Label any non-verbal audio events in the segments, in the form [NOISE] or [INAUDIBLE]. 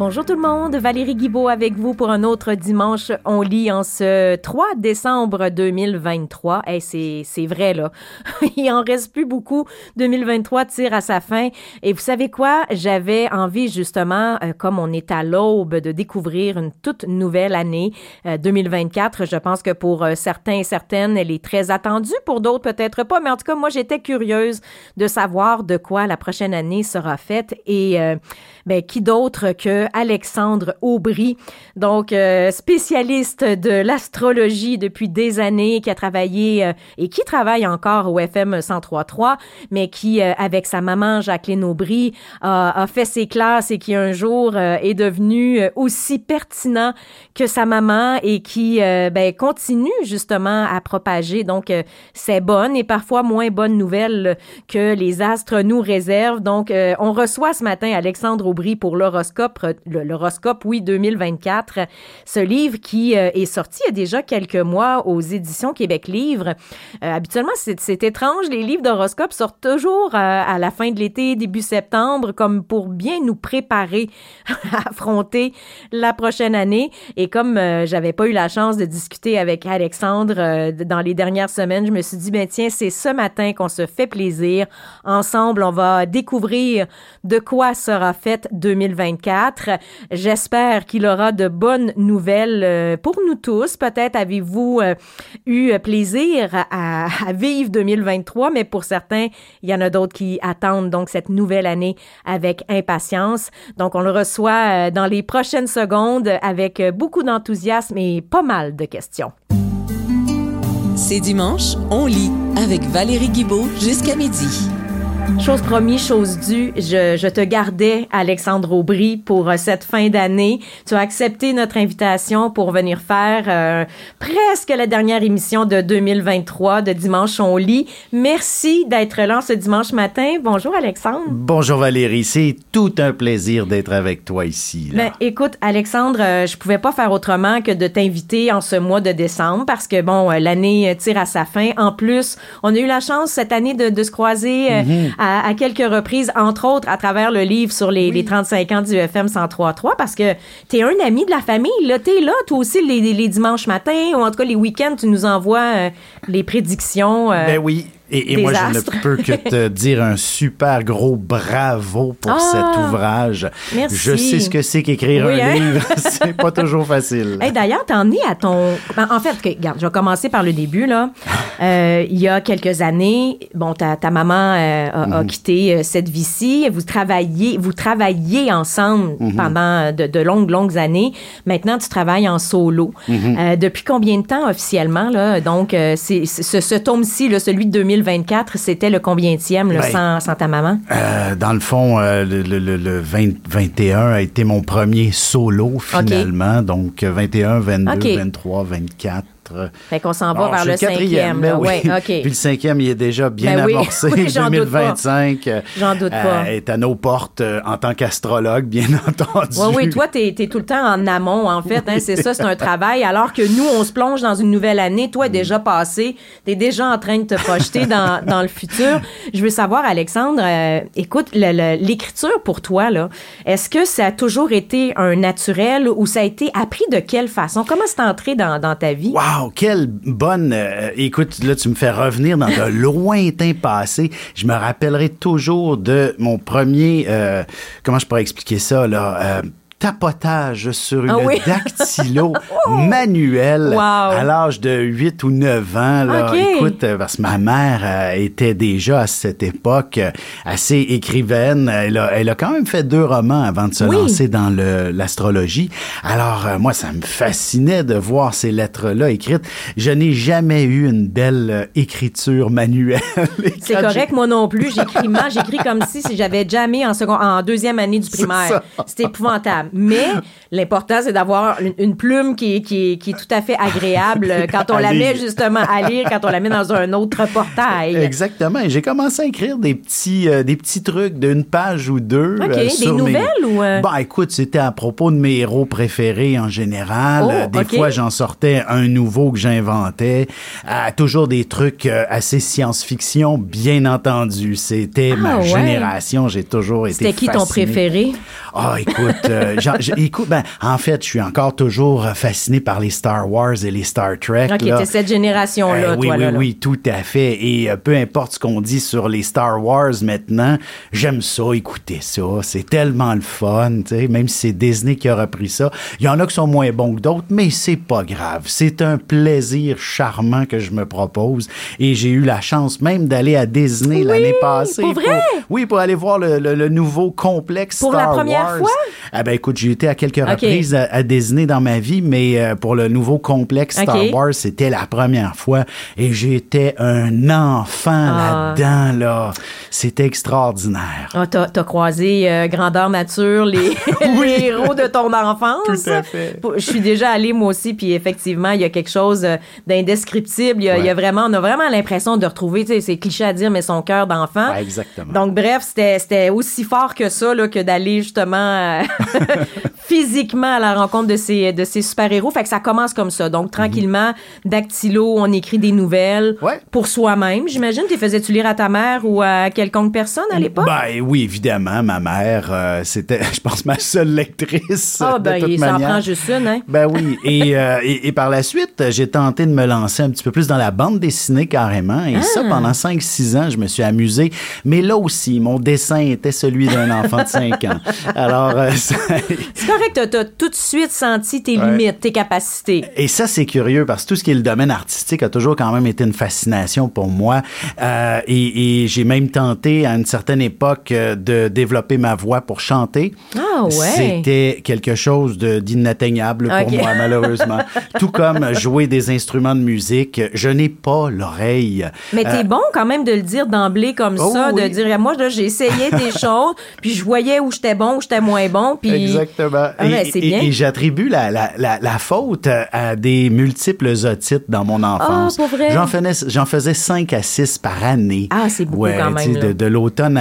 Bonjour tout le monde, Valérie Guibault avec vous pour un autre dimanche. On lit en ce 3 décembre 2023. Hey, c'est, c'est vrai là, [LAUGHS] il en reste plus beaucoup. 2023 tire à sa fin. Et vous savez quoi? J'avais envie justement, euh, comme on est à l'aube, de découvrir une toute nouvelle année 2024. Euh, Je pense que pour euh, certains et certaines, elle est très attendue. Pour d'autres, peut-être pas. Mais en tout cas, moi, j'étais curieuse de savoir de quoi la prochaine année sera faite. Et ben, qui d'autre que Alexandre Aubry, donc euh, spécialiste de l'astrologie depuis des années, qui a travaillé euh, et qui travaille encore au FM 103.3, mais qui, euh, avec sa maman Jacqueline Aubry, a, fait ses classes et qui un jour est devenu aussi pertinent que sa maman et qui ben, continue justement à propager donc ces bonnes et parfois moins bonnes nouvelles que les astres nous réservent. Donc, on reçoit ce matin Alexandre Pour l'horoscope l'horoscope, oui, 2024. Ce livre qui euh, est sorti il y a déjà quelques mois aux éditions Québec Livre. Euh, habituellement, c'est étrange, les livres d'horoscope sortent toujours euh, à la fin de l'été, début septembre, comme pour bien nous préparer [LAUGHS] à affronter la prochaine année. Et comme j'avais pas eu la chance de discuter avec Alexandre dans les dernières semaines, je me suis dit, ben tiens, c'est ce matin qu'on se fait plaisir. Ensemble, on va découvrir de quoi sera faite 2024. J'espère qu'il aura de bonnes nouvelles euh, pour nous tous. Peut-être avez-vous euh, eu plaisir à, vivre 2023, mais pour certains, il y en a d'autres qui attendent donc cette nouvelle année avec impatience. Donc, on le reçoit euh, dans les prochaines secondes avec beaucoup d'enthousiasme et pas mal de questions. C'est dimanche, on lit avec Valérie Guibault jusqu'à midi. Chose promise, chose due, je, je, te gardais, Alexandre Aubry, pour euh, cette fin d'année. Tu as accepté notre invitation pour venir faire euh, presque la dernière émission de 2023 de Dimanche on lit. Merci d'être là ce dimanche matin. Bonjour, Alexandre. Bonjour, Valérie. C'est tout un plaisir d'être avec toi ici. Là. Ben, écoute, Alexandre, euh, je pouvais pas faire autrement que de t'inviter en ce mois de décembre parce que, bon, l'année tire à sa fin. En plus, on a eu la chance cette année de, de se croiser mm-hmm à, à, quelques reprises, entre autres à travers le livre sur les, oui. les 35 ans du FM 103.3, parce que tu es un ami de la famille. Là, t'es là, toi aussi, les, les, dimanches matins, ou en tout cas les week-ends, tu nous envoies euh, les prédictions. Euh, ben oui, et, et moi, je ne peux que te [LAUGHS] dire un super gros bravo pour ah, cet ouvrage. Merci. Je sais ce que c'est qu'écrire oui, un hein? livre. [LAUGHS] c'est pas toujours facile. Hey, D'ailleurs, t'en es à ton... En fait, regarde, je vais commencer par le début. là. [LAUGHS] Euh, il y a quelques années, bon, ta, ta maman euh, a, a, quitté euh, cette vie-ci. Vous travaillez, vous travaillez ensemble mm -hmm. pendant de, de, longues, longues années. Maintenant, tu travailles en solo. Mm -hmm. depuis combien de temps officiellement? Là? Donc, c'est ce, ce tome-ci, celui de 2000 2024, c'était le combienième ben, sans, sans, ta maman? Euh, dans le fond, euh, le, le, le 20, 21 a été mon premier solo finalement. Okay. Donc 21, 22, okay. 23, 24. Fait qu'on s'en va vers le cinquième. Ben oui. Okay. Puis le cinquième, il est déjà bien ben oui. [LAUGHS] amorcé. Oui, 2025 J'en doute pas. Euh, est à nos portes euh, en tant qu'astrologue, bien [LAUGHS] entendu. Oui, oui, toi, t'es es tout le temps en amont, en fait. Hein, c'est ça, c'est un travail. Alors que nous, on se plonge dans une nouvelle année. Toi, déjà passé, t'es déjà en train de te projeter dans, [LAUGHS] dans le futur. Je veux savoir, Alexandre, euh, écoute, l'écriture pour toi, là, est-ce que ça a toujours été un naturel ou ça a été appris de quelle façon? Comment c'est entré dans, dans ta vie? Wow! Wow, quelle bonne... Euh, écoute, là, tu me fais revenir dans de [LAUGHS] lointain passé. Je me rappellerai toujours de mon premier... Euh, comment je pourrais expliquer ça, là? Euh, tapotage sur une ah oui? dactylo [LAUGHS] manuelle wow. à l'âge de 8 ou 9 ans. Là. Okay. Écoute, parce que ma mère euh, était déjà à cette époque euh, assez écrivaine. Elle a, elle a quand même fait deux romans avant de se oui. lancer dans l'astrologie. Alors, euh, moi, ça me fascinait de voir ces lettres-là écrites. Je n'ai jamais eu une belle euh, écriture manuelle. [LAUGHS] C'est correct, moi non plus. J'écris mal, j'écris comme si, si j'avais jamais en, second, en deuxième année du [LAUGHS] primaire. C'était épouvantable. Mais l'important, c'est d'avoir une, une plume qui est, qui, est, qui est tout à fait agréable [LAUGHS] quand on la met justement à lire, quand on la met dans un autre portail. Exactement. J'ai commencé à écrire des petits, euh, des petits trucs d'une page ou deux. OK. euh, Des mes- nouvelles ou, euh? Bah, écoute, c'était à propos de mes héros préférés en général. Oh, des fois, j'en sortais un nouveau que j'inventais. Euh, toujours des trucs assez science-fiction, bien entendu. C'était Ah, ma ouais? génération. J'ai toujours été C'était qui ton préféré? Ah, écoute, écoute, ben, en fait, je suis encore toujours fasciné par les Star Wars et les Star Trek. OK, t'es cette génération-là, Euh, oui, toi, oui, là, là. oui, tout à fait. Et euh, peu importe ce qu'on dit sur les Star Wars maintenant, j'aime ça, écouter ça. C'est tellement le fun, tu sais, même si c'est Disney qui a repris ça. Il y en a qui sont moins bons que d'autres, mais c'est pas grave. C'est un plaisir charmant que je me propose. Et j'ai eu la chance même d'aller à Disney l'année passée. pour vrai? oui, pour aller voir le, le- le nouveau complexe Pour la Star première Ward. fois? Ah ben écoute, j'ai été à quelques reprises à, à Disney dans ma vie, mais euh, pour le nouveau complexe Star. Wars, c'était la première fois et j'étais un enfant Ah. là-dedans là. C'était extraordinaire. Ah, t'as, t'as croisé euh, Grandeur Nature, les, [LAUGHS] [LAUGHS] les héros de ton enfance. Tout à fait. Je suis déjà allée moi aussi, puis effectivement, il y a quelque chose euh, d'indescriptible. Il y a, il y a vraiment, on a vraiment l'impression de retrouver, tu sais, c'est cliché à dire, mais son cœur d'enfant. Ouais, exactement. Donc bref, c'était, c'était aussi fort que ça, là, que d'aller justement euh, [LAUGHS] [LAUGHS] physiquement à la rencontre de ces, de ces super-héros. Fait que ça commence comme ça. Donc tranquillement, dactylo, on écrit des nouvelles Ouais. pour soi-même. J'imagine, tu faisais-tu lire à ta mère ou à quelconque personne à l'époque? Ben oui, évidemment, ma mère, euh, c'était, [LAUGHS] je pense, ma seule lectrice. Ah, de ben, toute il s'en prend juste une, hein? Ben oui, et, euh, et, et par la suite, j'ai tenté de me lancer un petit peu plus dans la bande dessinée carrément. Et Ah. ça, pendant 5-6 ans, je me suis amusé. Mais là aussi, mon dessin était celui d'un enfant de 5 ans. Alors, euh, [LAUGHS] ça- [LAUGHS] C'est correct, t'as, t'as tout de suite senti tes Ouais. limites, tes capacités. Et ça, c'est curieux parce que tout ce qui est le domaine artistique a toujours quand même été une fascination pour moi. Euh, et et j'ai même tenté à une certaine époque euh, de développer ma voix pour chanter. Ah ouais. C'était quelque chose d'inatteignable pour moi, malheureusement. [LAUGHS] tout comme jouer des instruments de musique, je n'ai pas l'oreille. Mais t'es Euh, bon quand même de le dire d'emblée comme Oh ça, de dire moi j'ai essayé des [LAUGHS] choses, puis je voyais où j'étais bon, où j'étais moins bon, puis Exactement. Ah et j'attribue la, la, la, la faute à des multiples otites dans mon enfance. Ah, pour vrai? J'en faisais, faisais 5 à 6 par année. Ah, c'est beaucoup ouais, quand même, tu là. De, de l'automne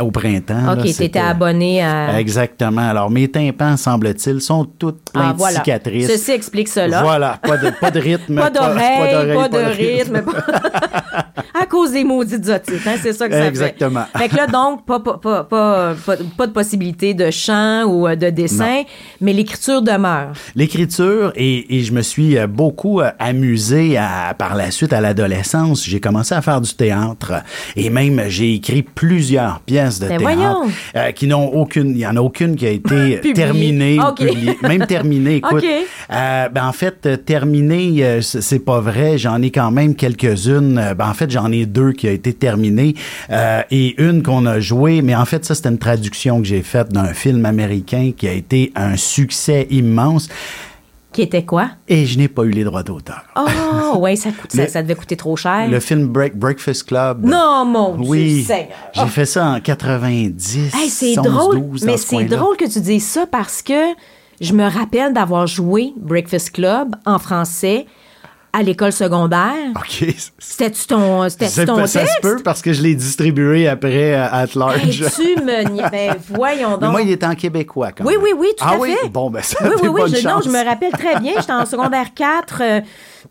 au printemps. OK, t'étais c'était- abonné à Exactement. Alors, mes tympans, semble-t-il, sont toutes pleins Ah de voilà. cicatrices. Ceci explique cela. Voilà, pas de, pas de rythme. [LAUGHS] Pas d'oreille, pas, d'oreille, de rythme. [LAUGHS] cause des maudites otites, hein, c'est ça que ça Exactement. fait. Fait que là, donc, pas, pas, pas, pas, de possibilité de chant ou euh, de dessin, mais l'écriture demeure. L'écriture, et, et je me suis euh, beaucoup euh, amusé à- par la suite à l'adolescence. J'ai commencé à faire du théâtre et même j'ai écrit plusieurs pièces de Ben théâtre voyons. euh, qui n'ont aucune, il y en a aucune qui a été [LAUGHS] terminée, publiée. même terminée. [LAUGHS] Écoute, euh, ben en fait terminée, c'est pas vrai. J'en ai quand même quelques-unes. Ben en fait j'en ai deux qui ont été terminées euh, et une qu'on a jouée. Mais en fait ça c'était une traduction que j'ai faite d'un film américain qui a été un succès immense. Qui était quoi? Et je n'ai pas eu les droits d'auteur. Oh, [LAUGHS] ouais, ça, coûte, ça, devait coûter trop cher. Le film Break- Breakfast Club. Non, mon Dieu Oui, Seigneur. j'ai fait ça en 90. Hey, c'est 11, drôle, 12, mais ce c'est drôle que tu dises ça parce que je me rappelle d'avoir joué Breakfast Club en français à l'école secondaire. OK. C'était-tu ton, c'était C'est ton texte? ça se peut parce que je l'ai distribué après euh, at Hey, large. tu me Ben, [LAUGHS] voyons Mais donc. moi, il était en québécois quand Oui, même. oui, oui, tout ah à oui? fait. Bon, ben ça Oui, oui, oui. bonne Je, non, je me rappelle très bien. J'étais en secondaire 4, euh,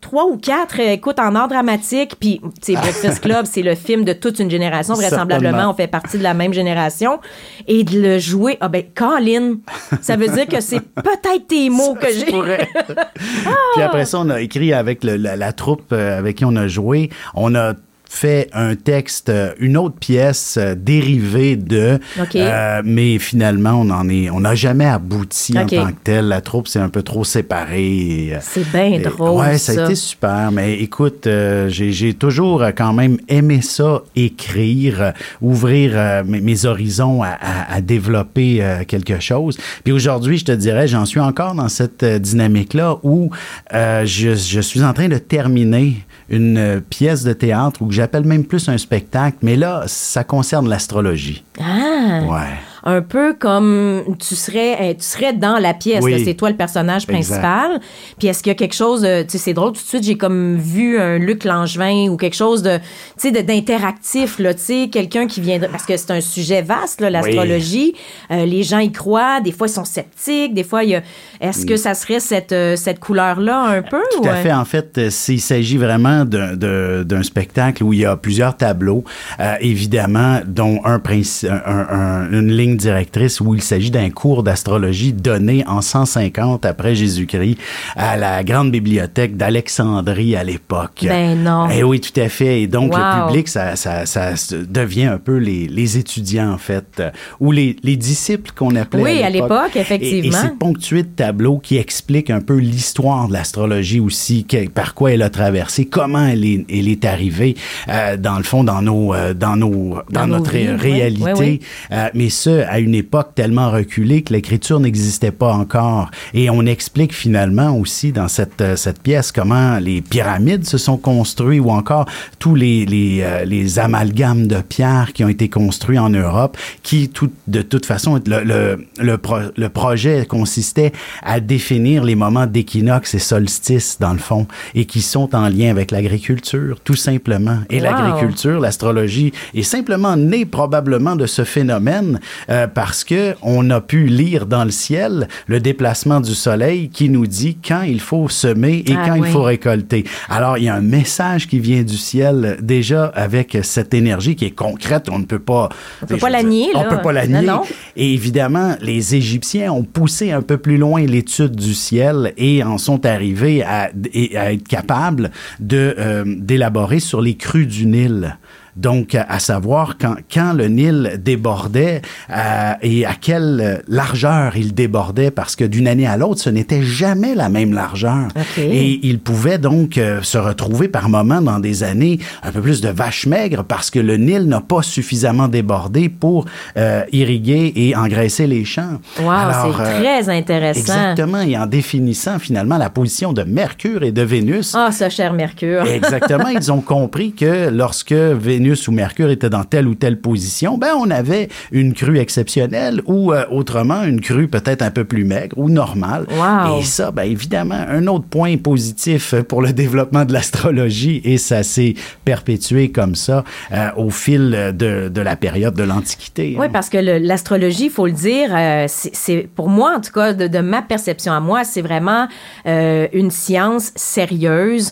3 ou 4, euh, écoute, en art dramatique. Puis, tu sais, Breakfast Club, c'est le film de toute une génération. Vraisemblablement, on fait partie de la même génération. Et de le jouer, ah ben, Colin, ça veut dire que c'est peut-être tes [LAUGHS] mots que Ça j'ai. [LAUGHS] Puis après ça, on a écrit avec le- la, la troupe euh, avec qui on a joué. On a fait un texte, euh, une autre pièce euh, dérivée de, OK. euh, mais finalement on en est, on n'a jamais abouti en tant que tel. La troupe s'est un peu trop séparée. euh, C'est bien drôle, Ouais, ça, ça. a été super. Mais écoute, euh, j'ai j'ai toujours quand même aimé ça, écrire, ouvrir euh, mes, mes horizons à, à- à développer quelque chose. Puis aujourd'hui, je te dirais, j'en suis encore dans cette euh, dynamique-là où euh, je, je suis en train de terminer une euh, pièce de théâtre ou que j'appelle même plus un spectacle. Mais là, ça concerne l'astrologie. Ah! Ouais. Un peu comme tu serais, tu serais dans la pièce. Oui. C'est toi le personnage principal. Puis est-ce qu'il y a quelque chose, de- tu sais, c'est drôle, tout de suite, j'ai comme vu un Luc Langevin ou quelque chose de, tu sais, d'interactif, là, tu sais, quelqu'un qui viendrait, parce que c'est un sujet vaste, l'astrologie. Euh, les gens y croient, des fois ils sont sceptiques, des fois il y a, est-ce que ça serait cette, euh, cette couleur-là un peu? Tout ou, à euh, fait. En fait, euh, c'est- il s'agit vraiment d'un- spectacle où il y a plusieurs tableaux, euh, évidemment, dont un, princi- un- un- une ligne directrice où il s'agit d'un cours d'astrologie donné en 150 après Jésus-Christ à la grande bibliothèque d'Alexandrie à l'époque. Ben non. Eh oui, tout à fait. Et donc, Wow. le public, ça, ça, ça devient un peu les, les étudiants, en fait, euh, ou les, les disciples qu'on appelait Oui, à l'époque, Et- Et, effectivement. c'est ponctué de tableaux qui expliquent un peu l'histoire de l'astrologie aussi, que- par quoi elle a traversé, comment elle est, elle est arrivée, euh, dans le fond, dans nos, euh, dans nos, dans, Dans nos notre oui, réalité. oui, oui. Euh, mais ce, à une époque tellement reculée que l'écriture n'existait pas encore. Et on explique finalement aussi dans cette, euh, cette pièce comment les pyramides se sont construits ou encore tous les, les, euh, les amalgames de pierres qui ont été construits en Europe, qui, tout, de toute façon, le, le, le, pro- le projet consistait à définir les moments d'équinoxe et solstice, dans le fond, et qui sont en lien avec l'agriculture, tout simplement. Et Wow. l'agriculture, l'astrologie est simplement née probablement de ce phénomène euh, parce que on a pu lire dans le ciel le déplacement du soleil qui nous dit quand il faut semer et Ah quand oui. il faut récolter. Alors il y a un message qui vient du ciel déjà avec cette énergie qui est concrète. On ne peut pas. On peut pas la nier, On peut pas la nier. Et évidemment, les Égyptiens ont poussé un peu plus loin l'étude du ciel et en sont arrivés à, être capables euh, d'élaborer sur les crues du Nil. Donc, à savoir quand, quand le Nil débordait euh, et à quelle largeur il débordait, parce que d'une année à l'autre, ce n'était jamais la même largeur. OK. Et il pouvait donc euh, se retrouver par moments dans des années un peu plus de vaches maigres parce que le Nil n'a pas suffisamment débordé pour euh, irriguer et engraisser les champs. Wow, c'est euh, très intéressant. Exactement, et en définissant finalement la position de Mercure et de Vénus. Ah, ce cher Mercure. Exactement, [LAUGHS] ils ont compris que lorsque Vénus ou Mercure était dans telle ou telle position, ben on avait une crue exceptionnelle ou euh, autrement une crue peut-être un peu plus maigre ou normale. Wow. Et ça, ben évidemment, un autre point positif pour le développement de l'astrologie et ça s'est perpétué comme ça euh, au fil de, de la période de l'Antiquité. Oui, hein. parce que l'astrologie, il faut le dire, euh, c'est pour moi, en tout cas, de, de ma perception à moi, c'est vraiment une science sérieuse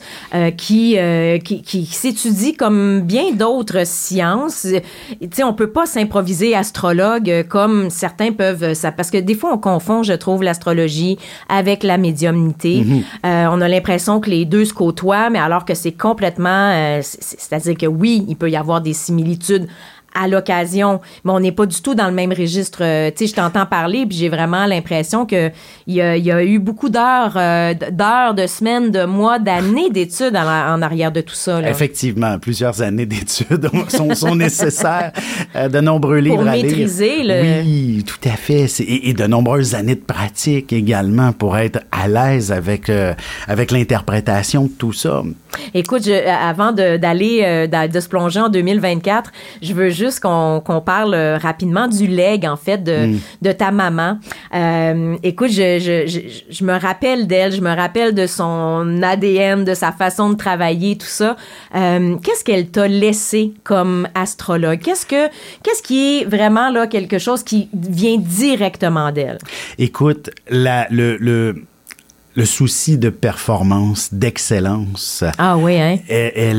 qui, qui, qui s'étudie comme bien d'autres sciences. Euh, Tu sais, on peut pas s'improviser astrologue euh, comme certains peuvent, euh, ça, parce que des fois, on confond, je trouve, l'astrologie avec la médiumnité. Euh, on a l'impression que les deux se côtoient, mais alors que c'est complètement, euh, c'est- c'est- c'est-à-dire que oui, il peut y avoir des similitudes à l'occasion, mais on n'est pas du tout dans le même registre. Euh, tu sais, je t'entends parler, puis j'ai vraiment l'impression que il y a, il y a eu beaucoup d'heures, euh, d'heures, de semaines, de mois, d'années d'études en, en arrière de tout ça. Là. Effectivement, plusieurs années d'études [LAUGHS] sont, sont nécessaires, euh, de nombreux livres Pour à lire. maîtriser le- Oui, tout à fait. Et, et de nombreuses années de pratique également pour être à l'aise avec, avec l'interprétation de tout ça. Écoute, je- avant de- d'aller, d'a- de, se plonger en 2024, je veux juste qu'on parle euh, rapidement du leg, en fait, de, de ta maman. Euh, écoute, je, je, je, je me rappelle d'elle, je me rappelle de son ADN, de sa façon de travailler, tout ça. Euh, Qu'est-ce qu'elle t'a laissé comme astrologue? Qu'est-ce que qu'est-ce qui est vraiment là quelque chose qui vient directement d'elle? Écoute, la, le, le, le souci de performance, d'excellence, Ah oui, hein?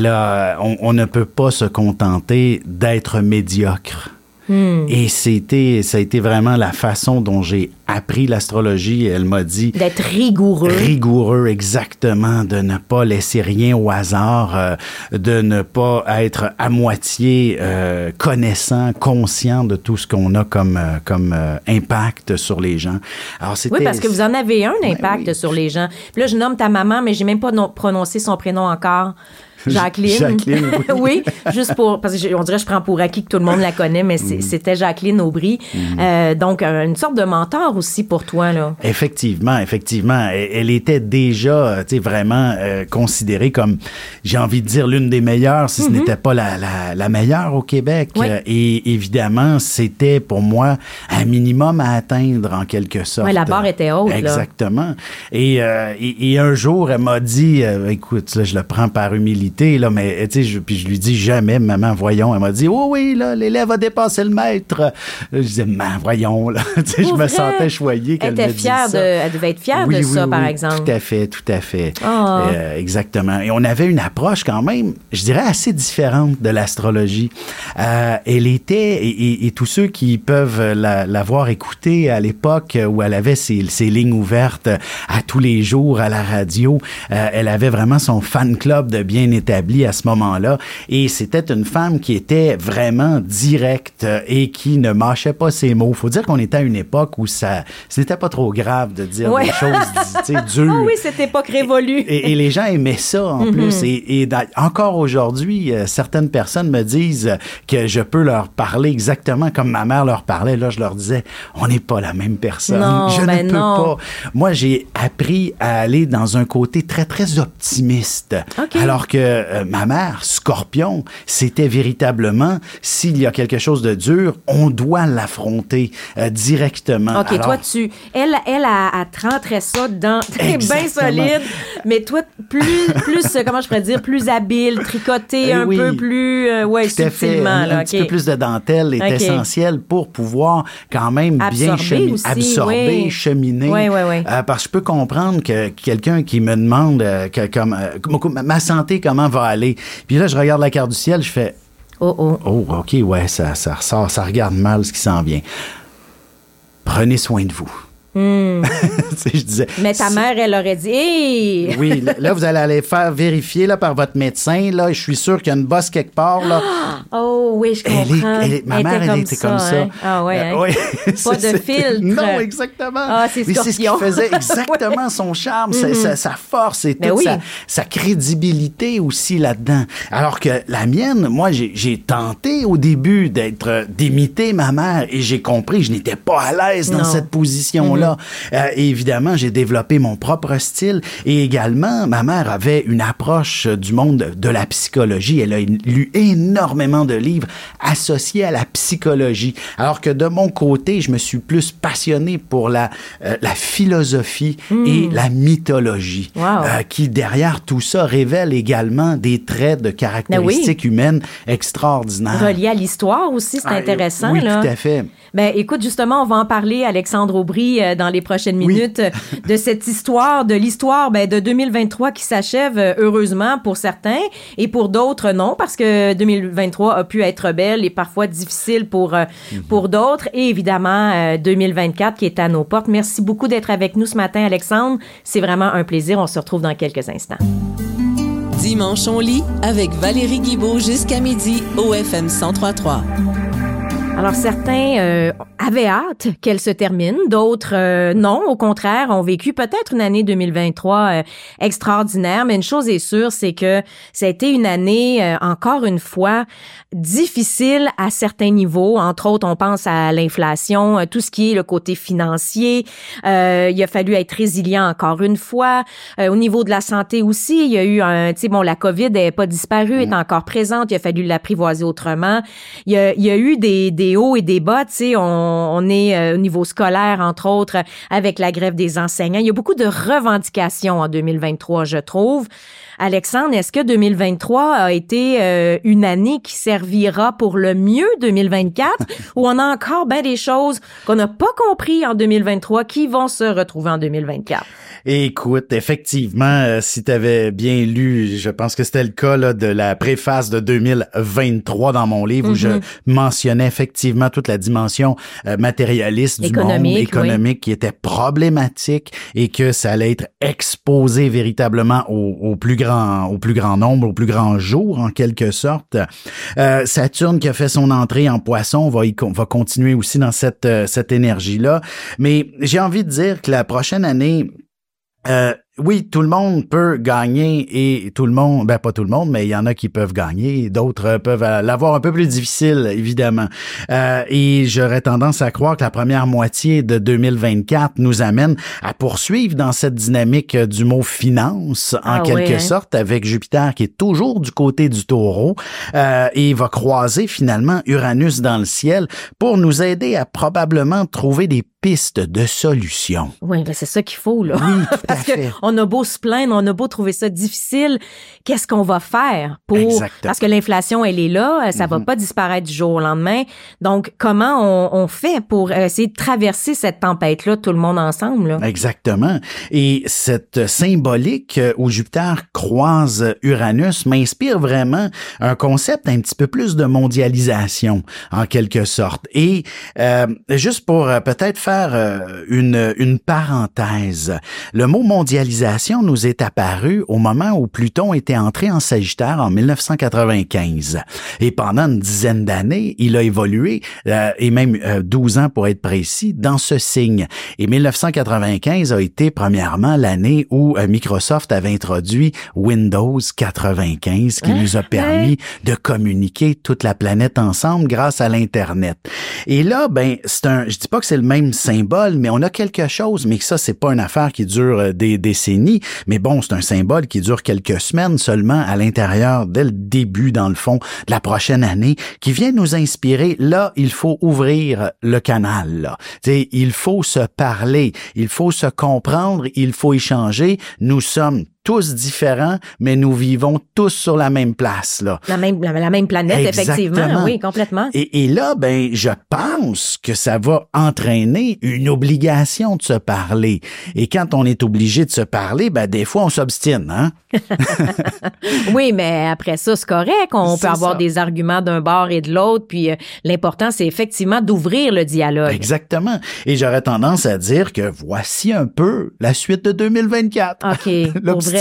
a- on, on ne peut pas se contenter d'être médiocre. Et c'était, ça a été vraiment la façon dont j'ai appris l'astrologie. Elle m'a dit D'être rigoureux. rigoureux exactement, de ne pas laisser rien au hasard, euh, de ne pas être à moitié euh, connaissant, conscient de tout ce qu'on a comme euh, comme euh, impact sur les gens. Alors c'était Oui, parce que vous en avez un Ouais, impact oui. sur les gens. Puis là, je nomme ta maman, mais j'ai même pas non- prononcé son prénom encore. Jacqueline. Jacqueline, [LAUGHS] oui. juste pour, parce qu'on dirait que je prends pour acquis que tout le monde la connaît, mais Mm. c'était Jacqueline Aubry. Euh, donc, une sorte de mentor aussi pour toi, là. Effectivement, effectivement. Elle, était déjà, euh, tu sais, vraiment euh, considérée comme, j'ai envie de dire, l'une des meilleures, si ce n'était pas la, la, la meilleure au Québec. Oui. Et évidemment, c'était pour moi un minimum à atteindre en quelque sorte. Ouais, la barre était haute, là. Exactement. Et, euh, et, et un jour, elle m'a dit, écoute, là, je le prends par humilité, là, mais tu sais, je- puis je lui dis jamais, maman, voyons. Elle m'a dit, oh oui, là, l'élève a dépassé le maître. Là, je disais, maman, voyons, là. [LAUGHS] Je me vrai? sentais choyé Elle qu'elle me dise de, ça. elle devait être fière Oui, de oui, ça, oui, par oui, exemple. Tout à fait, tout à fait. Ah. Euh, exactement. Et on avait une approche quand même, je dirais, assez différente de l'astrologie. Euh, elle était, et, et- et tous ceux qui peuvent la- l'avoir écoutée à l'époque où elle avait ses, ses lignes ouvertes à tous les jours à la radio, euh, elle avait vraiment son fan club de bien établi à ce moment-là. Et c'était une femme qui était vraiment directe et qui ne mâchait pas ses mots. Faut dire qu'on était à une époque où ça, c'était pas trop grave de dire Ouais. des choses, [LAUGHS] dures. Ah oui, cette époque révolue. Et, et les gens aimaient ça en Mhm. plus. Et, encore aujourd'hui, euh, certaines personnes me disent que je peux leur parler exactement comme ma mère leur parlait. Là, je leur disais, on n'est pas la même personne. Non, je ben ne peux non. pas. Moi, j'ai appris à aller dans un côté très, très optimiste. OK. Alors que euh, ma mère, Scorpion, c'était véritablement, s'il y a quelque chose de dur, on doit l'affronter euh, directement. OK, Alors- toi, tu. Elle, elle, te rentrait ça dans. T'es [LAUGHS] bien solide. Mais toi, plus, plus, euh, comment je pourrais dire, plus habile, tricoté Eh un oui. peu plus, euh, ouais, Tout à fait. subtilement, Un, là. un OK. petit peu plus de dentelle est essentiel pour pouvoir quand même bien Absorber cheminer, aussi, absorber, oui. cheminer. Oui, oui, oui. Euh, parce que je peux comprendre que quelqu'un qui me demande euh, que, comme, euh, ma- ma santé, comment va aller. Puis là, je regarde la carte du ciel, je fais, Oh, oh. oh, OK, ouais, ça, ça ressort, ça regarde mal ce qui s'en vient. Prenez soin de vous. [LAUGHS] Je disais. Mais ta mère, elle aurait dit, Hey! oui, là, là, vous allez aller faire vérifier là, par votre médecin. Là, je suis sûr qu'il y a une bosse quelque part. Là. [GASPS] Oh, oui, je Elle est- comprends. elle est- ma Elle mère, était elle comme était ça, comme ça. hein? Ah, ouais. Euh, hein? ouais. Pas [LAUGHS] de filtre. Non, exactement. Ah, c'est Mais c'est ce qui faisait [LAUGHS] exactement son charme, sa, sa- sa force et Ben toute oui. sa, sa crédibilité aussi là-dedans. Alors que la mienne, moi, j'ai tenté au début d'être, d'imiter ma mère et j'ai compris que je n'étais pas à l'aise dans cette position-là. Euh, évidemment, j'ai développé mon propre style et également, ma mère avait une approche du monde de la psychologie. Elle a lu énormément de livres associés à la psychologie. Alors que de mon côté, je me suis plus passionné pour la, euh, la philosophie et la mythologie, Wow. euh, qui derrière tout ça révèle également des traits de caractéristiques humaines extraordinaires. Relié à l'histoire aussi, c'est Ah, intéressant. Oui, là. tout à fait. Ben, écoute, justement, on va en parler, Alexandre Aubry, euh, dans les prochaines minutes, euh, de cette histoire, de l'histoire ben, de 2023 qui s'achève, euh, heureusement, pour certains, et pour d'autres, non, parce que 2023 a pu être belle et parfois difficile pour, Mhm. pour d'autres, et évidemment, euh, 2024 qui est à nos portes. Merci beaucoup d'être avec nous ce matin, Alexandre. C'est vraiment un plaisir. On se retrouve dans quelques instants. Dimanche, on lit avec Valérie Guibault jusqu'à midi au FM 1033. Alors certains euh, avaient hâte qu'elle se termine, d'autres euh, non, au contraire, ont vécu peut-être une année 2023 euh, extraordinaire, mais une chose est sûre, c'est que ça a été une année euh, encore une fois difficile à certains niveaux, entre autres on pense à l'inflation, euh, tout ce qui est le côté financier, Euh, il a fallu être résilient encore une fois, Euh, au niveau de la santé aussi, il y a eu un tu sais bon la Covid n'est pas disparue, est encore présente, il a fallu l'apprivoiser autrement. Il y a, il y a eu des, des hauts et des bas, tu sais, on, on est euh, au niveau scolaire, entre autres, avec la grève des enseignants. Il y a beaucoup de revendications en 2023, je trouve. Alexandre, est-ce que 2023 a été euh, une année qui servira pour le mieux 2024 [LAUGHS] ou on a encore bien des choses qu'on n'a pas compris en 2023 qui vont se retrouver en 2024? Écoute, effectivement, euh, si tu avais bien lu, je pense que c'était le cas là, de la préface de 2023 dans mon livre où je Mm-hmm. mentionnais effectivement toute la dimension euh, matérialiste du monde Économique, qui était problématique et que ça allait être exposé véritablement au, au plus grand au plus grand nombre, au plus grand jour en quelque sorte. Euh, Saturne qui a fait son entrée en Poisson va y, va continuer aussi dans cette cette énergie là, mais j'ai envie de dire que la prochaine année euh, oui, tout le monde peut gagner et tout le monde, ben pas tout le monde, mais il y en a qui peuvent gagner, d'autres peuvent l'avoir un peu plus difficile, évidemment. Euh, et j'aurais tendance à croire que la première moitié de 2024 nous amène à poursuivre dans cette dynamique du mot finance, en Ah quelque hein? sorte, avec Jupiter qui est toujours du côté du taureau euh, et va croiser finalement Uranus dans le ciel pour nous aider à probablement trouver des pistes de solutions. Oui, ben c'est ça qu'il faut, là. Oui, tout à [LAUGHS] Parce que. On a beau se plaindre, on a beau trouver ça difficile, qu'est-ce qu'on va faire pour Exactement. parce que l'inflation elle est là, ça Mhm. va pas disparaître du jour au lendemain. Donc comment on, on fait pour essayer de traverser cette tempête là tout le monde ensemble là? Exactement. Et cette symbolique euh, où Jupiter croise Uranus m'inspire vraiment un concept un petit peu plus de mondialisation, en quelque sorte. Et euh, juste pour euh, peut-être faire euh, une, une parenthèse, le mot mondialisation nous est apparu au moment où Pluton était entré en Sagittaire en 1995. Et pendant une dizaine d'années, il a évolué, euh, et même euh, 12 ans pour être précis, dans ce signe. Et 1995 a été premièrement l'année où euh, Microsoft avait introduit Windows 95 qui Hein? nous a permis de communiquer toute la planète ensemble grâce à l'Internet. Et là, ben, c'est un, je dis pas que c'est le même symbole, mais on a quelque chose, mais que ça, c'est pas une affaire qui dure euh, des décennies, mais bon, c'est un symbole qui dure quelques semaines seulement à l'intérieur dès le début, dans le fond, de la prochaine année, qui vient nous inspirer. Là, il faut ouvrir le canal, là. Il faut se parler, il faut se comprendre, il faut échanger. Nous sommes tous différents, mais nous vivons tous sur la même place, là. La même la, la même planète effectivement, oui, complètement. Et, et là, ben, je pense que ça va entraîner une obligation de se parler. Et quand on est obligé de se parler, ben, des fois, on s'obstine, hein? [LAUGHS] Oui, mais après ça, c'est correct. On peut avoir ça. des arguments d'un bord et de l'autre. Puis euh, l'important, c'est effectivement d'ouvrir le dialogue. Exactement. Et j'aurais tendance à dire que voici un peu la suite de 2024. OK. [LAUGHS] pour vrai.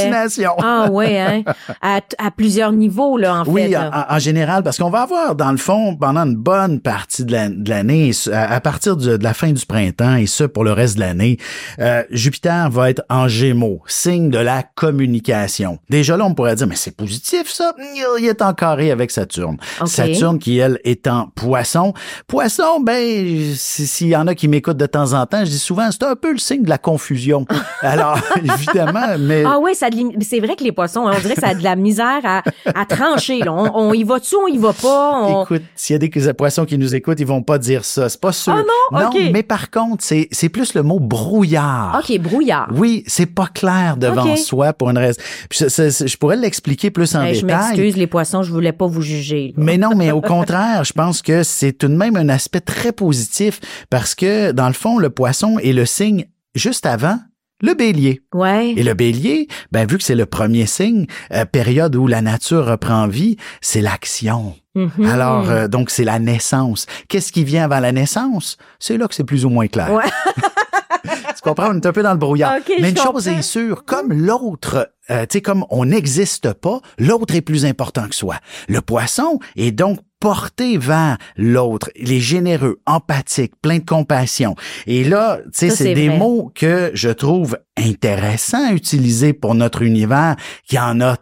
Ah ouais, hein? À, à plusieurs niveaux, là, en Oui, fait. en, là. en- en général, parce qu'on va avoir, dans le fond, pendant une bonne partie de la- de l'année, à, à partir de, de la fin du printemps, et ce pour le reste de l'année, euh, Jupiter va être en gémeaux, signe de la communication. Déjà là, on pourrait dire, mais c'est positif, ça? Il est en carré avec Saturne. Saturne qui, elle, est en poisson. Poisson, ben, si- s'il y en a qui m'écoutent de temps en temps, je dis souvent, c'est un peu le signe de la confusion. [LAUGHS] Alors, évidemment, mais... Ah oui, ça c'est vrai que les poissons, hein, on dirait que ça a de la misère à, à trancher. Là. On, on y va-tu, on y va pas? on- Écoute, s'il y a des poissons qui nous écoutent, ils vont pas dire ça. C'est pas sûr. Oh non? OK. mais par contre, c'est, c'est plus le mot brouillard. OK, brouillard. Oui, c'est pas clair devant soi pour une raison. Ça- je pourrais l'expliquer plus en Hey, je détail. m'excuse, les poissons, je voulais pas vous juger. là. Mais non, mais au contraire, je pense que c'est tout de même un aspect très positif parce que, dans le fond, le poisson est le signe juste avant le bélier. Ouais. Et le bélier, ben, vu que c'est le premier signe, euh, période où la nature reprend vie, c'est l'action. Mhm. Alors, euh, donc, c'est la naissance. Qu'est-ce qui vient avant la naissance? C'est là que c'est plus ou moins clair. Ouais. [LAUGHS] tu comprends? On est un peu dans le brouillard. Ok, Mais une chose est sûre, comme l'autre, euh, tu sais, comme on n'existe pas, l'autre est plus important que soi. Le poisson est donc porté vers l'autre. Il est généreux, empathique, plein de compassion. Et là, tu sais, c'est c'est des vrai. mots que je trouve intéressants à utiliser pour notre univers qui en a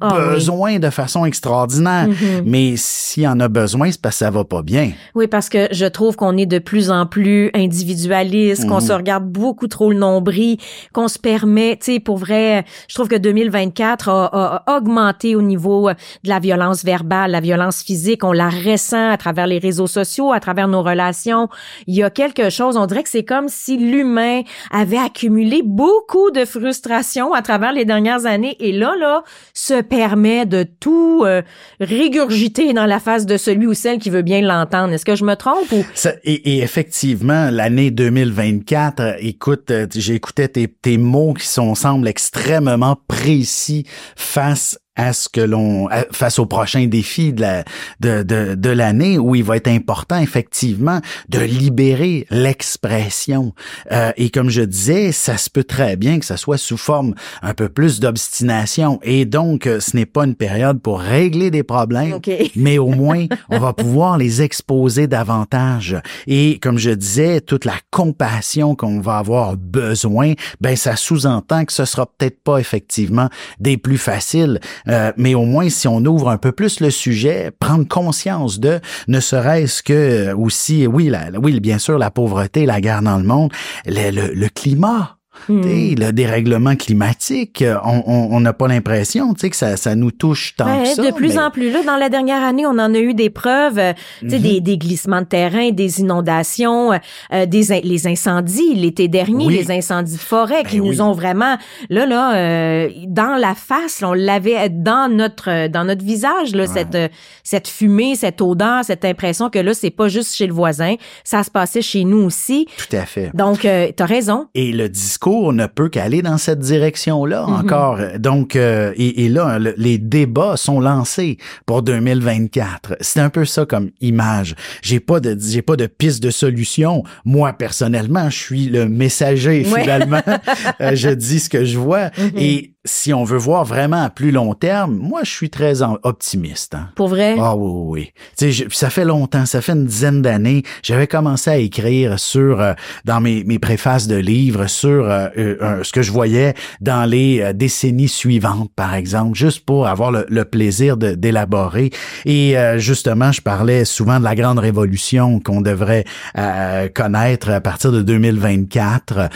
Ah oui. besoin de façon extraordinaire. Mhm. Mais s'il en a besoin, c'est parce que ça va pas bien. Oui, parce que je trouve qu'on est de plus en plus individualiste, qu'on Mhm. se regarde beaucoup trop le nombril, qu'on se permet, tu sais, pour vrai, je trouve que 2024 a, a- a augmenté au niveau de la violence verbale, la violence physique. On la ressent à travers les réseaux sociaux, à travers nos relations. Il y a quelque chose, on dirait que c'est comme si l'humain avait accumulé beaucoup de frustration à travers les dernières années et là, là, se permet de tout euh, régurgiter dans la face de celui ou celle qui veut bien l'entendre. Est-ce que je me trompe ou? Et effectivement, l'année 2024, euh, écoute, euh, j'écoutais tes, tes mots qui sont semblent extrêmement précis face à ce que l'on face aux prochains défis de la de, de, de l'année où il va être important effectivement de libérer l'expression. Euh, et comme je disais ça se peut très bien que ça soit sous forme un peu plus d'obstination. Et donc euh, ce n'est pas une période pour régler des problèmes [LAUGHS] mais au moins on va pouvoir les exposer davantage. Et comme je disais toute la compassion qu'on va avoir besoin ben ça sous-entend que ce sera peut-être pas effectivement des plus faciles euh, mais au moins, si on ouvre un peu plus le sujet, prendre conscience de, ne serait-ce que euh, aussi, oui, la, oui, bien sûr, la pauvreté, la guerre dans le monde, le, le climat, Hmm. Le dérèglement climatique, euh, on n'a pas l'impression que ça, ça nous touche tant que ça. De plus en plus, là, dans la dernière année, on en a eu des preuves, euh, des, mhm. des, glissements de terrain, des inondations, euh, des les incendies l'été dernier, les incendies de forêt qui ben nous ont vraiment, là, là, dans la face, on l'avait dans notre dans notre visage, là, cette, cette fumée, cette odeur, cette impression que là, c'est pas juste chez le voisin, ça se passait chez nous aussi. Tout à fait. Donc, tu as raison. Et le discours ne peut qu'aller dans cette direction-là mhm. encore. Donc, euh, et, là, les débats sont lancés pour 2024. C'est un peu ça comme image. J'ai pas de, j'ai pas de piste de solution. Moi, personnellement, je suis le messager finalement. [LAUGHS] Euh, je dis ce que je vois. Mhm. Et si on veut voir vraiment à plus long terme, moi, je suis très optimiste. Hein. Pour vrai? Ah oui, oui, oui. ça fait longtemps, ça fait une dizaine d'années. J'avais commencé à écrire sur, euh, dans mes, mes préfaces de livres, sur euh, euh, ce que je voyais dans les décennies suivantes, par exemple, juste pour avoir le, le plaisir d'élaborer. Et justement, je parlais souvent de la grande révolution qu'on devrait connaître à partir de 2024.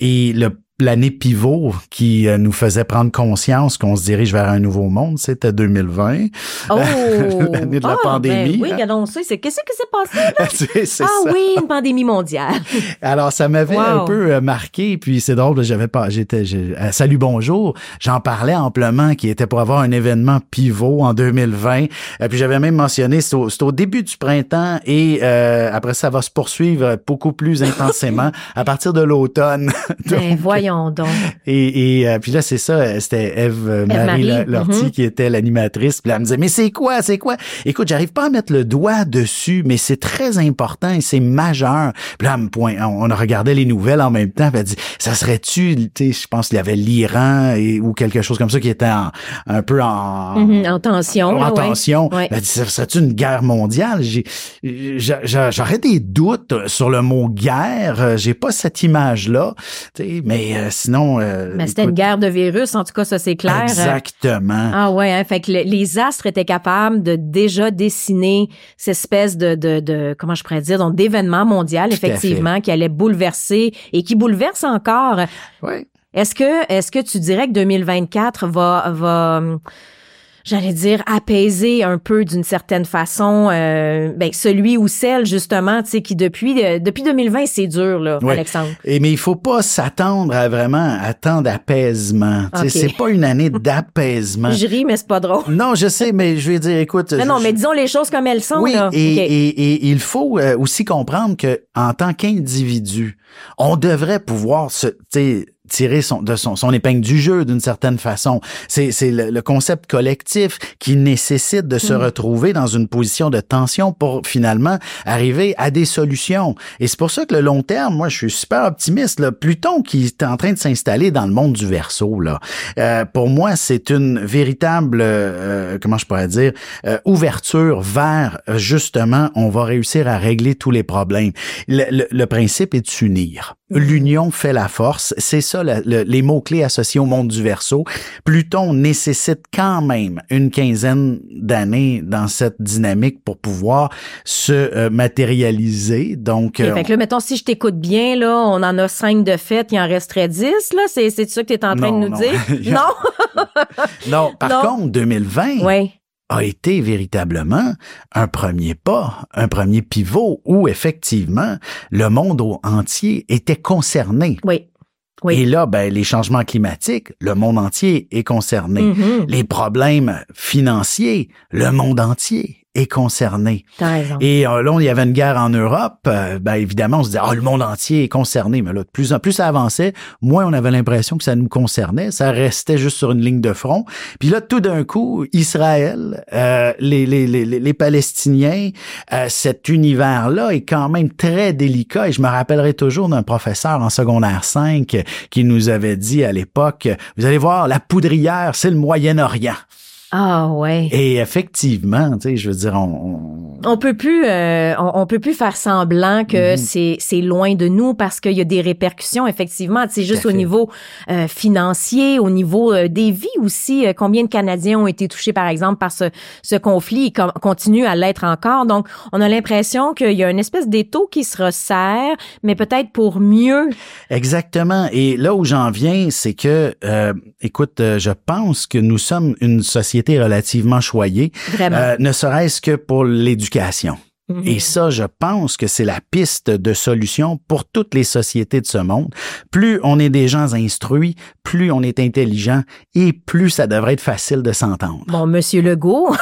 et le l'année pivot qui euh, nous faisait prendre conscience qu'on se dirige vers un nouveau monde, c'était 2020. Oh! [LAUGHS] l'année de la ah, pandémie. Ben oui, ça. C'est qu'est-ce qui s'est passé là? [LAUGHS] ah oui, une pandémie mondiale. [LAUGHS] Alors ça m'avait un peu euh, marqué, puis c'est drôle, j'avais pas, j'étais, à Salut Bonjour, j'en parlais amplement qui était pour avoir un événement pivot en 2020. Et puis j'avais même mentionné, c'est au, au, début du printemps et euh, après ça va se poursuivre beaucoup plus intensément à partir de l'automne. Ben, donc. Et, et euh, puis là, c'est ça, c'était Eve, euh, Marie, Lortie mm-hmm. qui était l'animatrice. Puis là, elle me disait, mais c'est quoi, c'est quoi? Écoute, j'arrive pas à mettre le doigt dessus, mais c'est très important et c'est majeur. Puis là, point, on, a regardé les nouvelles en même temps. Puis elle dit, ça serait-tu, tu sais, je pense qu'il y avait l'Iran ou quelque chose comme ça qui était un peu en... Mm-hmm, en tension. En tension. Elle dit, ça serait-tu une guerre mondiale? J'aurais des doutes sur le mot guerre. J'ai pas cette image-là. Mais euh, sinon. Euh, mais c'était une guerre de virus, en tout cas, ça c'est clair. Exactement. Ah ouais, hein, fait que les astres étaient capables de déjà dessiner cette espèce de, de, de comment je pourrais dire, donc d'événement mondial, effectivement, qui allait bouleverser et qui bouleverse encore. Oui. Est-ce que, est-ce que tu dirais que 2024 va, va, j'allais dire apaiser un peu d'une certaine façon euh, ben, celui ou celle justement tu sais qui depuis euh, depuis 2020 c'est dur là Alexandre. Et mais il faut pas s'attendre à vraiment à tant d'apaisement. Okay. C'est pas une année d'apaisement. [LAUGHS] je ris mais c'est pas drôle. Non, je sais mais je vais dire écoute Non non, mais disons les choses comme elles sont oui, là. Et, et, et, il faut euh, aussi comprendre que en tant qu'individu, on devrait pouvoir se tirer son, de son, son épingle du jeu d'une certaine façon. C'est, c'est le, concept collectif qui nécessite de se mm. retrouver dans une position de tension pour finalement arriver à des solutions. Et c'est pour ça que le long terme, moi, je suis super optimiste. Là. Pluton qui est en train de s'installer dans le monde du verso, là, euh, pour moi, c'est une véritable, euh, comment je pourrais dire, euh, ouverture vers justement, on va réussir à régler tous les problèmes. Le, le, le principe est de s'unir. L'union fait la force. C'est ça les mots-clés associés au monde du verso. Pluton nécessite quand même une quinzaine d'années dans cette dynamique pour pouvoir se euh, matérialiser. Donc, euh, fait que là, mettons, si je t'écoute bien, là, on en a cinq de fait, il en resterait dix, là? C'est, c'est ça que tu es en train de nous dire? [LAUGHS] non? non. Par contre, 2020. Oui a été véritablement un premier pas, un premier pivot où effectivement le monde entier était concerné. Oui. Oui. Et là, ben, les changements climatiques, le monde entier est concerné. Mm-hmm. Les problèmes financiers, le monde entier est concerné. T'as raison. Et euh, là, il y avait une guerre en Europe. euh, ben, évidemment, on se disait, ah, le monde entier est concerné. Mais là, de plus en plus ça avançait, moins on avait l'impression que ça nous concernait. Ça restait juste sur une ligne de front. Puis là, tout d'un coup, Israël, euh, les, les, les, les Palestiniens, euh, cet univers-là est quand même très délicat. Et je me rappellerai toujours d'un professeur en secondaire 5 qui nous avait dit à l'époque, vous allez voir, la poudrière, c'est le Moyen-Orient. Ah ouais. Et effectivement, tu sais, je veux dire, on, On peut plus, euh, on, on peut plus faire semblant que Mhm. c'est c'est loin de nous parce qu'il y a des répercussions effectivement. C'est juste au niveau euh, financier, au niveau euh, des vies aussi. Euh, combien de Canadiens ont été touchés par exemple par ce ce conflit et com- continuent à l'être encore. Donc on a l'impression qu'il y a une espèce d'étau qui se resserre, mais peut-être pour mieux. Exactement. Et là où j'en viens, c'est que, euh, écoute, je pense que nous sommes une société relativement choyée, Vraiment. euh, ne serait-ce que pour l'éducation. Mhm. Et ça, je pense que c'est la piste de solution pour toutes les sociétés de ce monde. Plus on est des gens instruits, plus on est intelligent et plus ça devrait être facile de s'entendre. Bon, Monsieur Legault,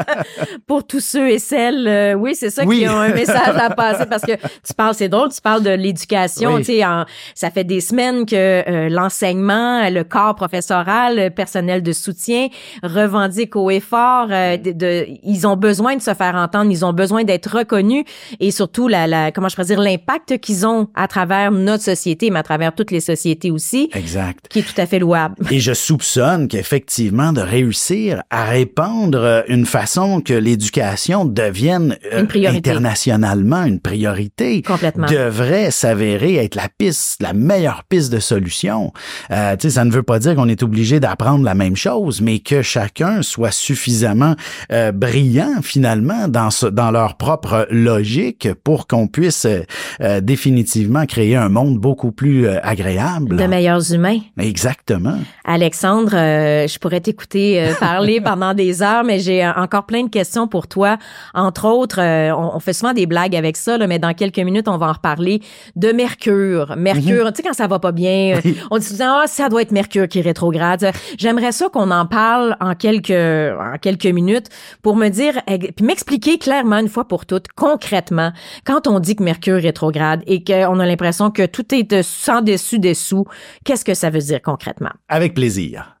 [LAUGHS] pour tous ceux et celles, euh, oui, c'est ça Oui. qui ont un message à passer parce que tu parles, c'est drôle, tu parles de l'éducation, Oui. tu sais, en- ça fait des semaines que euh, l'enseignement, le corps professoral, le personnel de soutien revendique haut et fort, euh, de, de- ils ont besoin de se faire entendre, ils ont besoin d'être reconnus et surtout la, la comment je pourrais dire l'impact qu'ils ont à travers notre société, mais à travers toutes les sociétés aussi, Exact. qui est tout à fait louable. Et je soupçonne qu'effectivement, de réussir à répandre une façon que l'éducation devienne euh, Une priorité. internationalement une priorité Complètement. devrait s'avérer être la piste, la meilleure piste de solution. Euh, tu sais, ça ne veut pas dire qu'on est obligé d'apprendre la même chose, mais que chacun soit suffisamment euh, brillant finalement dans ce, dans leur propre logique pour qu'on puisse euh, euh, définitivement créer un monde beaucoup plus euh, agréable. De meilleurs humains. Exactement. Alexandre, euh, je pourrais t'écouter parler [LAUGHS] pendant des heures, mais j'ai encore plein de questions pour toi. Entre autres, on, on fait souvent des blagues avec ça, là, mais dans quelques minutes, on va en reparler de Mercure. Mercure, tu sais, quand ça va pas bien, euh, on dit ah, ça doit être Mercure qui est rétrograde. J'aimerais ça qu'on en parle en quelques, en quelques minutes pour me dire, eh, puis m'expliquer clairement une fois pour toutes, concrètement, quand on dit que Mercure est rétrograde et qu'on a l'impression que tout est de sans dessus dessous, qu'est-ce que ça veut dire concrètement? Avec plaisir.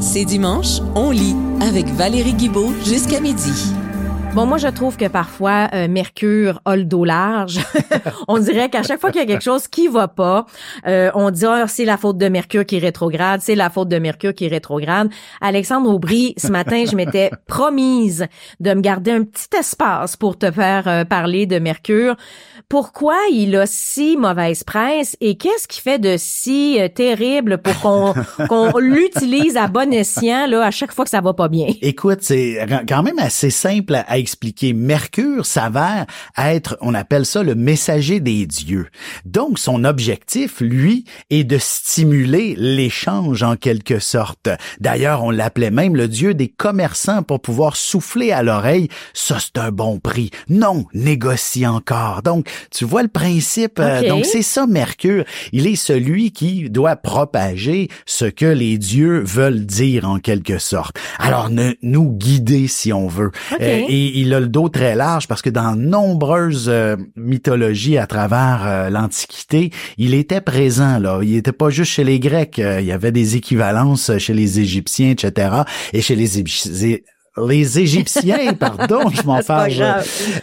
C'est dimanche, on lit avec Valérie Guibault jusqu'à midi. Bon, moi, je trouve que parfois, euh, Mercure a le dos large. [LAUGHS] on dirait qu'à chaque fois qu'il y a quelque chose qui va pas, euh, on dit Ah, c'est la faute de Mercure qui est rétrograde, c'est la faute de Mercure qui est rétrograde. Alexandre Aubry, ce matin, je m'étais [LAUGHS] promise de me garder un petit espace pour te faire euh, parler de Mercure. Pourquoi il a si mauvaise presse et qu'est-ce qui fait de si euh, terrible pour qu'on [LAUGHS] qu'on l'utilise à bon escient là à chaque fois que ça va pas bien? Écoute, c'est quand même assez simple à, à expliquer. Mercure s'avère être, on appelle ça le messager des dieux. Donc, son objectif, lui, est de stimuler l'échange en quelque sorte. D'ailleurs, on l'appelait même le dieu des commerçants pour pouvoir souffler à l'oreille. Ça, c'est un bon prix. Non, négocie encore. Donc, tu vois le principe. euh, donc, c'est ça, Mercure. Il est celui qui doit propager ce que les dieux veulent dire en quelque sorte. Alors, ne, nous guider si on veut. Euh, et il a le dos très large parce que dans nombreuses euh, mythologies à travers euh, l'Antiquité, il était présent là. Il était pas juste chez les Grecs. euh, il y avait des équivalences chez les Égyptiens, etc. Et chez les. Les Égyptiens, [LAUGHS] pardon, je m'en fâche.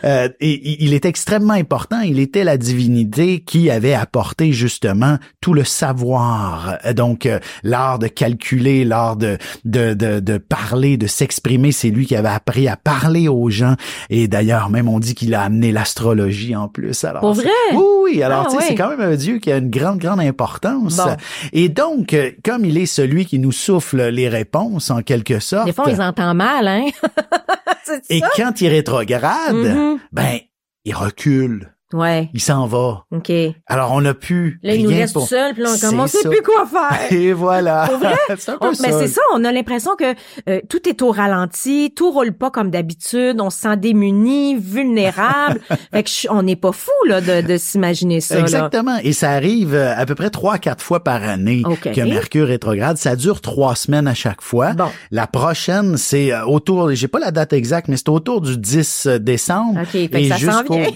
Euh, et, il est extrêmement important. Il était la divinité qui avait apporté justement tout le savoir. Donc, euh, l'art de calculer, l'art de, de, de, de parler, de s'exprimer, c'est lui qui avait appris à parler aux gens. Et d'ailleurs, même on dit qu'il a amené l'astrologie en plus. Alors, Pour vrai? Oui, oui. Alors, Ah, tu sais, ouais. c'est quand même un dieu qui a une grande, grande importance. Bon. Et donc, euh, comme il est celui qui nous souffle les réponses, en quelque sorte. Des fois, on les entend mal, hein? [LAUGHS] Et ça? quand il rétrograde, Mhm. ben, il recule. Ouais. Il s'en va. OK. Alors, on n'a plus Là, il nous laisse pour... tout seul, puis là, on commence, on sait plus quoi faire. [LAUGHS] Et voilà. Pour vrai? [LAUGHS] c'est un peu On- ça. mais c'est ça, on a l'impression que euh, tout est au ralenti, tout roule pas comme d'habitude, on se sent démuni, vulnérable. [LAUGHS] fait que je- on n'est pas fou là de, de s'imaginer ça. là. Exactement. Et ça arrive euh, à peu près trois, quatre fois par année OK. que Mercure rétrograde. Ça dure trois semaines à chaque fois. Bon. La prochaine, c'est euh, autour, j'ai pas la date exacte, mais c'est autour du 10 décembre. OK, fait que ça s'en vient.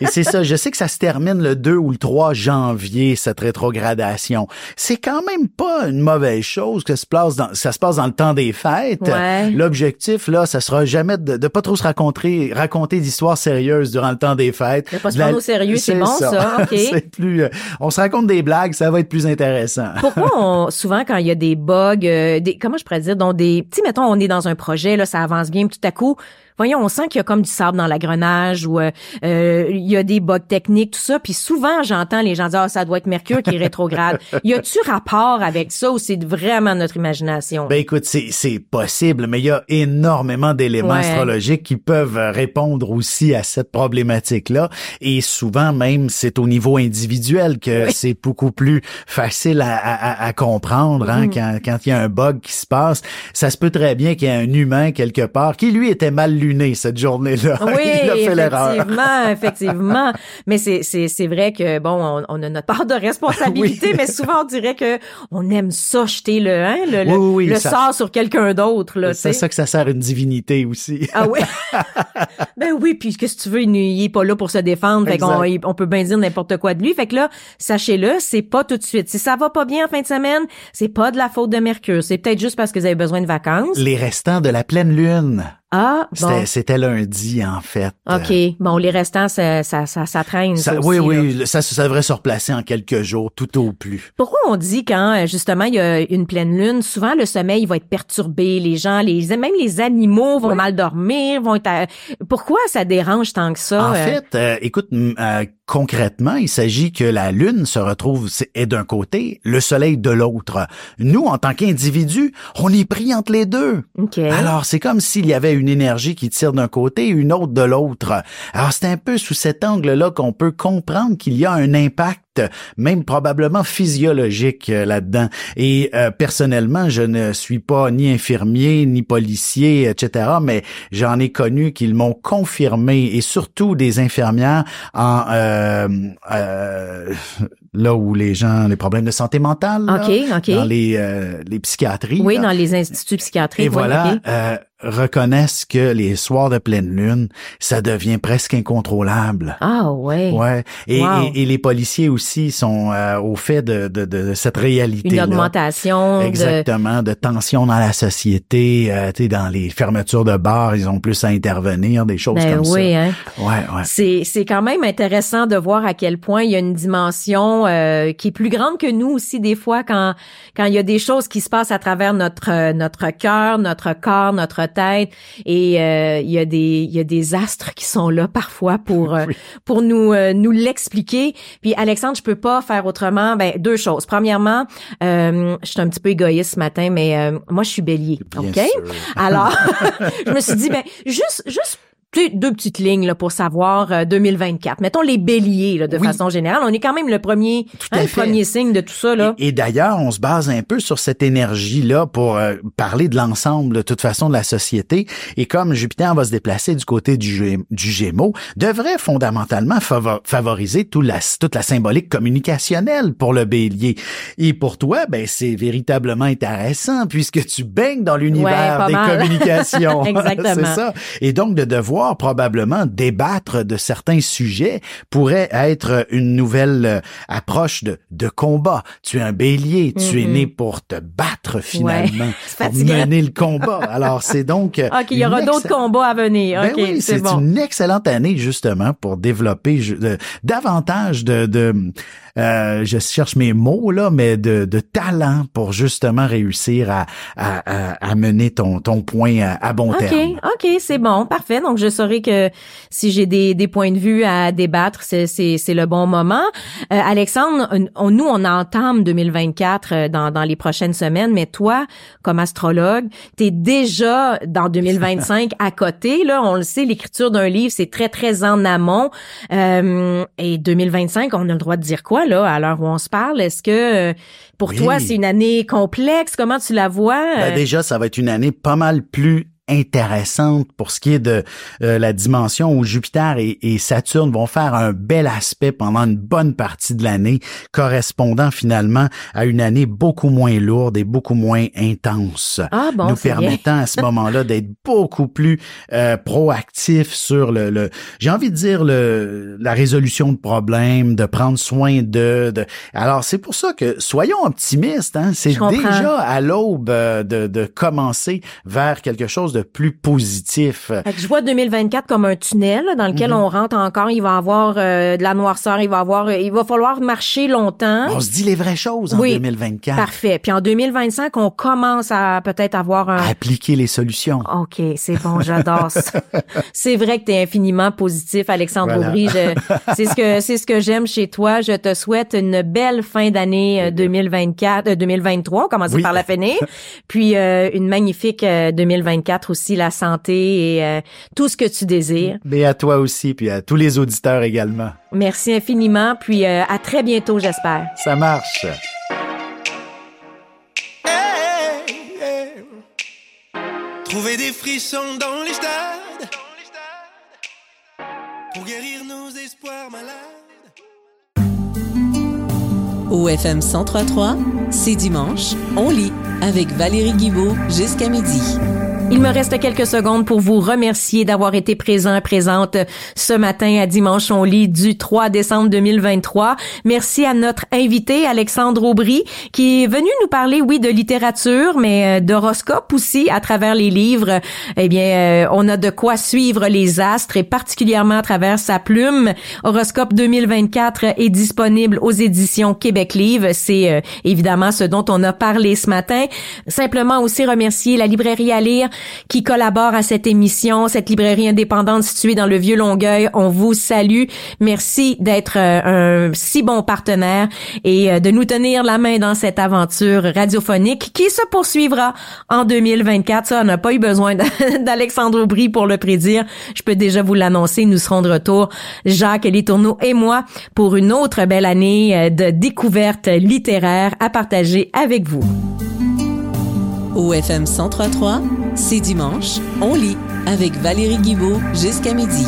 Et c'est ça. Je sais que ça se termine le 2 ou le 3 janvier, cette rétrogradation. C'est quand même pas une mauvaise chose que se passe dans, ça se passe dans le temps des fêtes. Ouais. L'objectif, là, ça sera jamais de, de pas trop se raconter, raconter d'histoires sérieuses durant le temps des fêtes. De pas se prendre au sérieux, c'est bon, ça, [LAUGHS] c'est plus, euh, on se raconte des blagues, ça va être plus intéressant. [LAUGHS] Pourquoi on, souvent quand il y a des bugs, euh, des, comment je pourrais dire, donc des, tu mettons, on est dans un projet, là, ça avance bien, tout à coup, voyons, on sent qu'il y a comme du sable dans l'agrenage ou euh, euh, il y a des bugs techniques, tout ça. Puis souvent, j'entends les gens dire, ah, ça doit être Mercure qui est rétrograde. [LAUGHS] y a-tu rapport avec ça ou c'est vraiment notre imagination? Ben écoute, c'est c'est possible, mais il y a énormément d'éléments Ouais. astrologiques qui peuvent répondre aussi à cette problématique-là. Et souvent même, c'est au niveau individuel que c'est beaucoup plus facile à, à- à comprendre hein, Mm-hmm. quand, quand il y a un bug qui se passe. Ça se peut très bien qu'il y ait un humain quelque part qui lui était mal luné cette journée-là. Oui, [LAUGHS] il a fait l'erreur. effectivement, [LAUGHS] effectivement. Mais c'est, c'est, c'est vrai que bon, on, on a notre part de responsabilité, [LAUGHS] Oui. mais souvent on dirait que on aime ça jeter le, hein, le, le, Oui, oui, oui, le ça- sort sur quelqu'un d'autre là. C'est ça que ça sert une divinité aussi. Ah oui. ben oui, puis qu'est-ce que tu veux, il il est pas là pour se défendre, fait qu'on on peut bien dire n'importe quoi de lui. Fait que là, sachez-le, c'est pas tout de suite. Si ça va pas bien en fin de semaine, c'est pas de la faute de Mercure, c'est peut-être juste parce que vous avez besoin de vacances. Les restants de la pleine lune. Ah, bon. C'était c'était lundi, en fait. OK. Bon, les restants, ça, ça, ça, ça traîne. Ça- ça oui, là. oui, ça, ça devrait se replacer en quelques jours, tout au plus. Pourquoi on dit quand euh, justement il y a une pleine lune, souvent le sommeil va être perturbé, les gens, les même les animaux vont mal dormir, vont être. à- Pourquoi ça dérange tant que ça En euh? fait, euh, écoute, euh, concrètement, il s'agit que la Lune se retrouve est d'un côté, le Soleil de l'autre. Nous, en tant qu'individus, on est pris entre les deux. Alors, c'est comme s'il y avait une énergie qui tire d'un côté, une autre de l'autre. Alors, c'est un peu sous cet angle-là qu'on peut comprendre qu'il y a un impact même probablement physiologique euh, là-dedans. Et euh, personnellement, je ne suis pas ni infirmier, ni policier, etc., mais j'en ai connu qu'ils m'ont confirmé, et surtout des infirmières en euh, euh, là où les gens, les problèmes de santé mentale, là, OK, OK. dans les, euh, les psychiatries. oui, là. dans les instituts psychiatriques. Et oui, voilà. Reconnaissent que les soirs de pleine lune, ça devient presque incontrôlable. Ah ouais. Ouais. Et, Wow. et, et les policiers aussi sont euh, au fait de, de, de cette réalité. Une augmentation. Exactement, de tension dans la société, euh, tu sais, dans les fermetures de bars, ils ont plus à intervenir, des choses Ben comme oui, ça. hein. Ouais, ouais. C'est, c'est quand même intéressant de voir à quel point il y a une dimension euh, qui est plus grande que nous aussi des fois quand quand il y a des choses qui se passent à travers notre euh, notre cœur, notre corps, notre tête et euh, il y a des il y a des astres qui sont là parfois pour [LAUGHS] euh, pour nous euh, nous l'expliquer. Puis Alexandre, je peux pas faire autrement. Ben deux choses. Premièrement, euh, je suis un petit peu égoïste ce matin, mais euh, moi je suis bélier, Bien ok? sûr. alors, [LAUGHS] [LAUGHS] je me suis dit, ben, juste, juste sais, deux petites lignes là, pour savoir euh, 2024. Mettons les béliers là, de Oui. façon générale. On est quand même le premier, hein, le premier signe de tout ça. Là. Et, et d'ailleurs, on se base un peu sur cette énergie-là pour euh, parler de l'ensemble, de toute façon, de la société. Et comme Jupiter va se déplacer du côté du, du Gémeaux, devrait fondamentalement favo- favoriser tout la, toute la symbolique communicationnelle pour le Bélier. Et pour toi, ben c'est véritablement intéressant puisque tu baignes dans l'univers des mal. [LAUGHS] communications. Exactement. [LAUGHS] C'est ça. Et donc de devoir probablement débattre de certains sujets pourrait être une nouvelle euh, approche de, de combat. Tu es un bélier, tu es Mhm. né pour te battre finalement, [LAUGHS] C'est pour mener le combat. Alors c'est donc euh, [LAUGHS] OK, il y aura d'autres combats à venir. ben OK, oui, c'est bon. une excellente année justement pour développer ju- de- davantage de, de euh, je cherche mes mots là, mais de, de talent pour justement réussir à, à, à, à mener ton, ton point à, à bon OK, terme. OK, c'est bon, parfait. Donc, je, je saurai que si j'ai des, des points de vue à débattre, c'est, c'est, c'est le bon moment. Euh, Alexandre, on, nous, on entame 2024 euh, dans, dans les prochaines semaines, mais toi, comme astrologue, tu es déjà dans 2025 [LAUGHS] à côté. Là, on le sait, l'écriture d'un livre, c'est très, très en amont. Euh, et 2025, on a le droit de dire quoi, là, à l'heure où on se parle? Est-ce que pour toi, c'est une année complexe? Comment tu la vois? Ben déjà, ça va être une année pas mal plus intéressante pour ce qui est de euh, la dimension où Jupiter et, Saturne vont faire un bel aspect pendant une bonne partie de l'année, correspondant finalement à une année beaucoup moins lourde et beaucoup moins intense, ah bon, nous permettant à ce moment-là d'être beaucoup plus euh, proactif sur le, le j'ai envie de dire le la résolution de problèmes, de prendre soin de, de... alors c'est pour ça que soyons optimistes, hein, c'est déjà à l'aube euh, de, de commencer vers quelque chose de plus positif. je vois 2024 comme un tunnel dans lequel mhm. on rentre encore. Il va avoir euh, de la noirceur, il va avoir, il va falloir marcher longtemps. On se dit les vraies choses en 2024. Parfait. Puis en 2025, on commence à peut-être avoir un... appliquer les solutions. OK, c'est bon, [LAUGHS] j'adore ça. c'est vrai que tu es infiniment positif, Alexandre Aubry. [LAUGHS] C'est ce que c'est ce que j'aime chez toi. Je te souhaite une belle fin d'année 2024, euh, 2023, euh, commencer par la finir, [LAUGHS] puis une magnifique 2024 aussi la santé et euh, tout ce que tu désires. Mais à toi aussi, puis à tous les auditeurs également. Merci infiniment, puis euh, à très bientôt, j'espère. Ça marche. Trouver des frissons dans les stades pour guérir nos espoirs malades. Au FM 1033, c'est dimanche, on lit avec Valérie Guibault jusqu'à midi. Il me reste quelques secondes pour vous remercier d'avoir été présent, présente ce matin à Dimanche on lit du 3 décembre 2023. Merci à notre invité Alexandre Aubry qui est venu nous parler, oui, de littérature, mais euh, d'horoscope aussi à travers les livres. Eh bien, euh, on a de quoi suivre les astres et particulièrement à travers sa plume. Horoscope 2024 est disponible aux éditions Québec Livre. C'est euh, évidemment ce dont on a parlé ce matin. Simplement aussi remercier la librairie à lire qui collabore à cette émission, cette librairie indépendante située dans le Vieux Longueuil. On vous salue. Merci d'être euh, un si bon partenaire et euh, de nous tenir la main dans cette aventure radiophonique qui se poursuivra en 2024. Ça, on n'a pas eu besoin [LAUGHS] d'Alexandre Aubry pour le prédire. Je peux déjà vous l'annoncer. Nous serons de retour, Jacques Litourneau et moi, pour une autre belle année euh, de découvertes littéraires à partager avec vous. Au FM 1033, c'est dimanche, on lit avec Valérie Guibault jusqu'à midi.